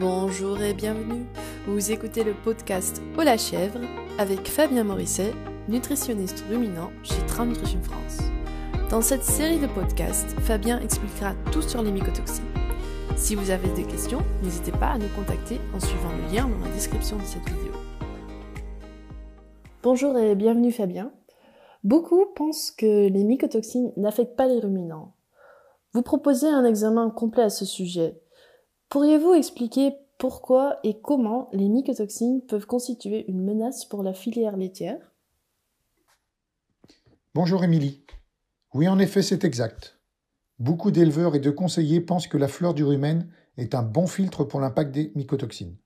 Bonjour et bienvenue. Vous écoutez le podcast Au la chèvre avec Fabien Morisset, nutritionniste ruminant chez Tram Nutrition France. Dans cette série de podcasts, Fabien expliquera tout sur les mycotoxines. Si vous avez des questions, n'hésitez pas à nous contacter en suivant le lien dans la description de cette vidéo. Bonjour et bienvenue Fabien. Beaucoup pensent que les mycotoxines n'affectent pas les ruminants. Vous proposez un examen complet à ce sujet. Pourriez-vous expliquer pourquoi et comment les mycotoxines peuvent constituer une menace pour la filière laitière? Bonjour Émilie. Oui, en effet, c'est exact. Beaucoup d'éleveurs et de conseillers pensent que la fleur du rumen est un bon filtre pour l'impact des mycotoxines.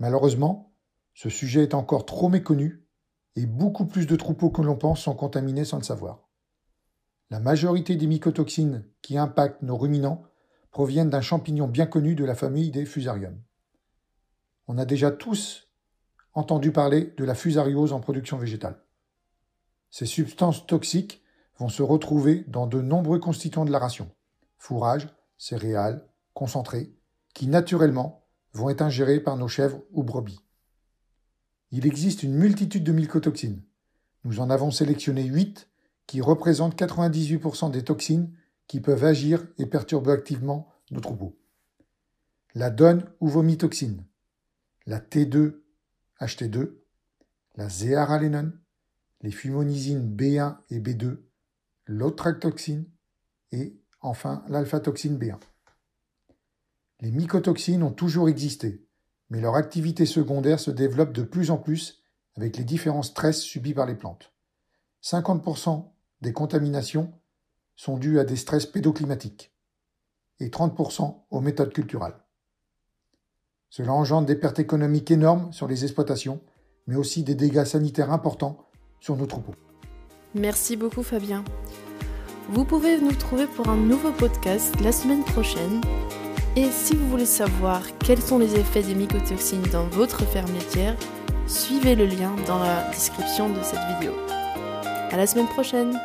Malheureusement, ce sujet est encore trop méconnu et beaucoup plus de troupeaux que l'on pense sont contaminés sans le savoir. La majorité des mycotoxines qui impactent nos ruminants proviennent d'un champignon bien connu de la famille des fusariums. On a déjà tous entendu parler de la fusariose en production végétale. Ces substances toxiques vont se retrouver dans de nombreux constituants de la ration, fourrage, céréales, concentrés, qui naturellement vont être ingérés par nos chèvres ou brebis. Il existe une multitude de mycotoxines. Nous en avons sélectionné 8 qui représentent 98% des toxines qui peuvent agir et perturber activement nos troupeaux. La donne ou vomitoxine, la T2-HT2, la zéaralénone, les fumonisines B1 et B2, l'otractoxine et enfin l'alpha-toxine B1. Les mycotoxines ont toujours existé, mais leur activité secondaire se développe de plus en plus avec les différents stress subis par les plantes. 50% des contaminations sont dues à des stress pédoclimatiques et 30% aux méthodes culturales. Cela engendre des pertes économiques énormes sur les exploitations, mais aussi des dégâts sanitaires importants sur nos troupeaux. Merci beaucoup Fabien. Vous pouvez nous trouver pour un nouveau podcast la semaine prochaine. Et si vous voulez savoir quels sont les effets des mycotoxines dans votre ferme laitière, suivez le lien dans la description de cette vidéo. À la semaine prochaine!